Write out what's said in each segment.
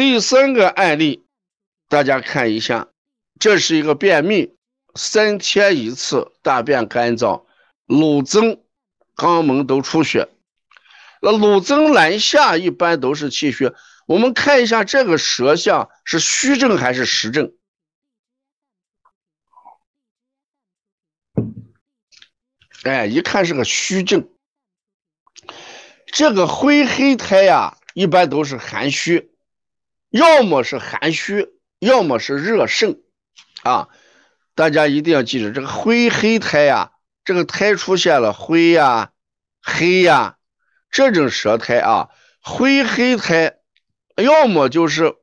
第三个案例，大家看一下，这是一个便秘，三天一次，大便干燥，乳增，肛门都出血。那乳增难下一般都是气血。我们看一下这个舌象是虚症还是实症？哎，一看是个虚症。这个灰黑苔呀，一般都是寒虚，要么是寒虚，要么是热盛，啊，大家一定要记住，这个灰黑苔呀，这个苔出现了灰呀、黑呀，这种舌苔啊，灰黑苔，要么就是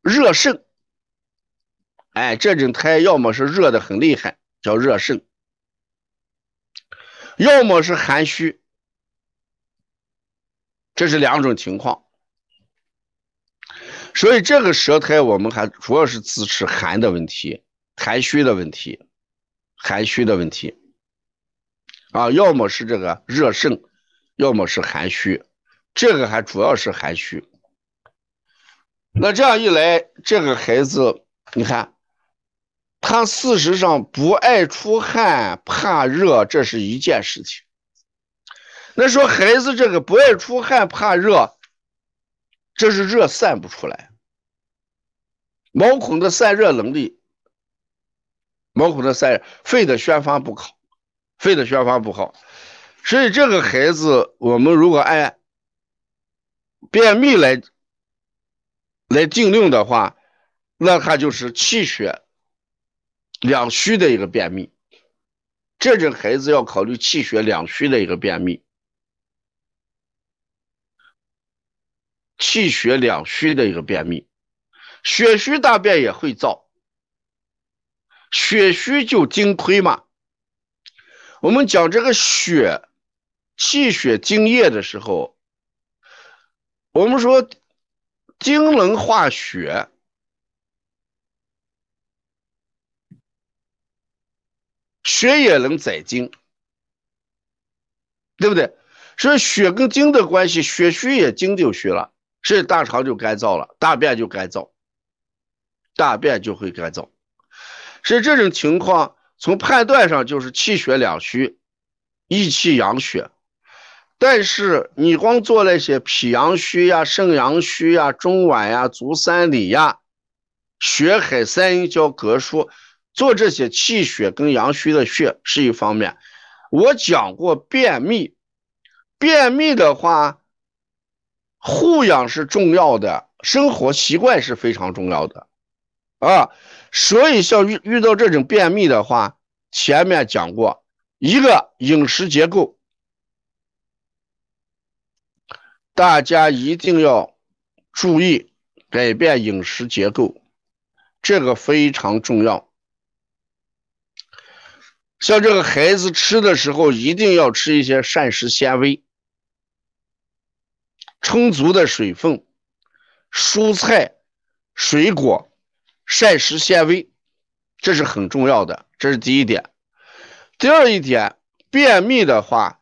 热盛，哎，这种苔要么是热的很厉害，叫热盛，要么是寒虚。这是两种情况，所以这个舌苔我们还主要是支持寒的问题、寒虚的问题、寒虚的问题啊，要么是这个热盛，要么是寒虚，这个还主要是寒虚。那这样一来，这个孩子，你看，他事实上不爱出汗、怕热，这是一件事情。那说孩子这个不爱出汗、怕热，这是热散不出来，毛孔的散热能力，毛孔的散热，肺的宣发不好，肺的宣发不好，所以这个孩子，我们如果按便秘来来定论的话，那他就是气血两虚的一个便秘，这种孩子要考虑气血两虚的一个便秘。气血两虚的一个便秘，血虚大便也会燥，血虚就精亏嘛。我们讲这个血，气血精液的时候，我们说精能化血，血也能载精，对不对？所以血跟精的关系，血虚也精就虚了。所以大肠就干燥了，大便就干燥，大便就会干燥。所以这种情况从判断上就是气血两虚，益气养血。但是你光做那些脾阳虚呀、肾阳虚呀、中脘呀、足三里呀、血海三阴交膈腧，做这些气血跟阳虚的血是一方面。我讲过便秘，便秘的话。护养是重要的，生活习惯是非常重要的，啊，所以像遇遇到这种便秘的话，前面讲过一个饮食结构，大家一定要注意改变饮食结构，这个非常重要。像这个孩子吃的时候，一定要吃一些膳食纤维。充足的水分、蔬菜、水果、膳食纤维，这是很重要的。这是第一点。第二一点，便秘的话，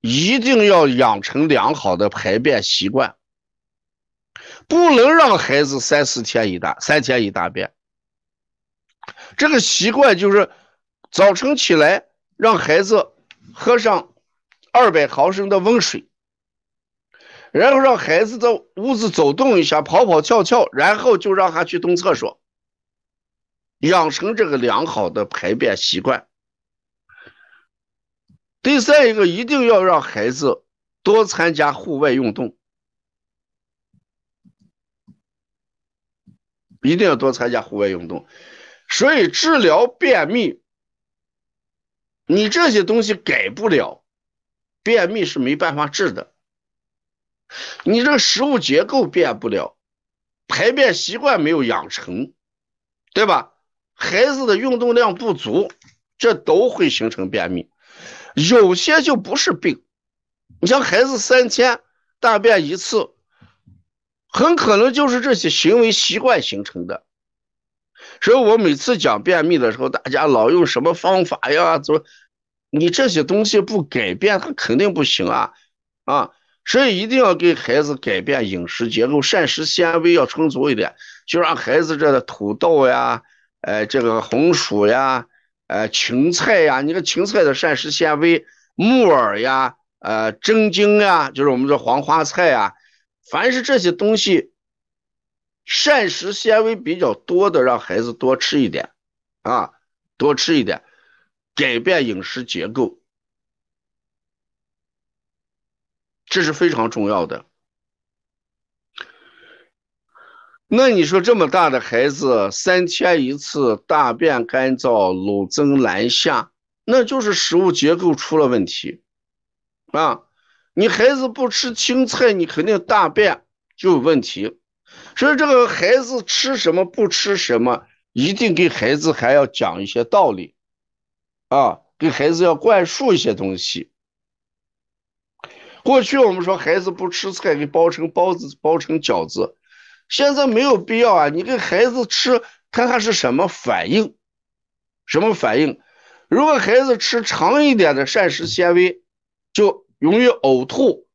一定要养成良好的排便习惯，不能让孩子三四天一大、三天一大便。这个习惯就是早晨起来让孩子喝上二百毫升的温水。然后让孩子的屋子走动一下，跑跑跳跳，然后就让他去蹲厕所，养成这个良好的排便习惯。第三一个，一定要让孩子多参加户外运动，一定要多参加户外运动。所以治疗便秘，你这些东西改不了，便秘是没办法治的。你这个食物结构变不了，排便习惯没有养成，对吧？孩子的运动量不足，这都会形成便秘。有些就不是病，你像孩子三天大便一次，很可能就是这些行为习惯形成的。所以我每次讲便秘的时候，大家老用什么方法呀？怎么？你这些东西不改变，它肯定不行啊！啊！所以一定要给孩子改变饮食结构，膳食纤维要充足一点，就让孩子这个土豆呀，呃，这个红薯呀，呃，芹菜呀，你看芹菜的膳食纤维，木耳呀，呃，真茎呀，就是我们说黄花菜呀，凡是这些东西，膳食纤维比较多的，让孩子多吃一点，啊，多吃一点，改变饮食结构。这是非常重要的。那你说这么大的孩子，三天一次大便干燥、乳增难下，那就是食物结构出了问题啊！你孩子不吃青菜，你肯定大便就有问题。所以这个孩子吃什么不吃什么，一定给孩子还要讲一些道理啊，给孩子要灌输一些东西。过去我们说孩子不吃菜，给包成包子、包成饺子，现在没有必要啊！你给孩子吃，看看是什么反应，什么反应？如果孩子吃长一点的膳食纤维，就容易呕吐，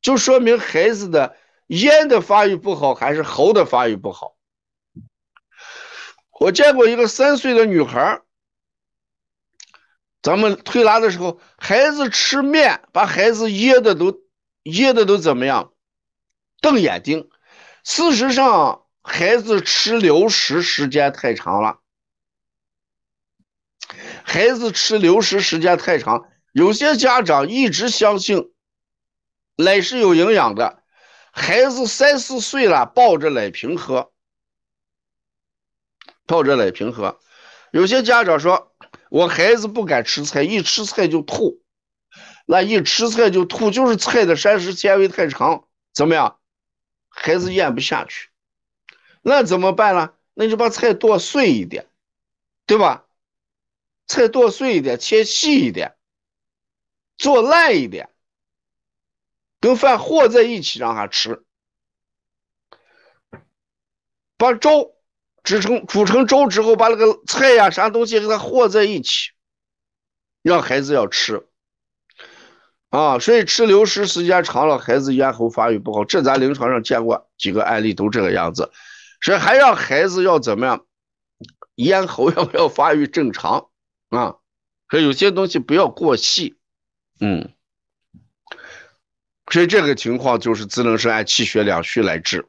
就说明孩子的咽的发育不好，还是喉的发育不好。我见过一个三岁的女孩。咱们推拿的时候，孩子吃面，把孩子噎的都噎的都怎么样？瞪眼睛。事实上，孩子吃流食时间太长了。孩子吃流食时间太长，有些家长一直相信奶是有营养的，孩子三四岁了抱着奶瓶喝，抱着奶瓶喝。有些家长说。我孩子不敢吃菜，一吃菜就吐。那一吃菜就吐，就是菜的膳食纤维太长，怎么样？孩子咽不下去。那怎么办呢？那就把菜剁碎一点，对吧？菜剁碎一点，切细一点，做烂一点，跟饭和在一起让他吃。把粥。煮成煮成粥之后，把那个菜呀啥东西给它和在一起，让孩子要吃啊。所以吃流食时间长了，孩子咽喉发育不好，这咱临床上见过几个案例都这个样子。所以还让孩子要怎么样，咽喉要不要发育正常啊。所以有些东西不要过细，嗯。所以这个情况就是只能是按气血两虚来治。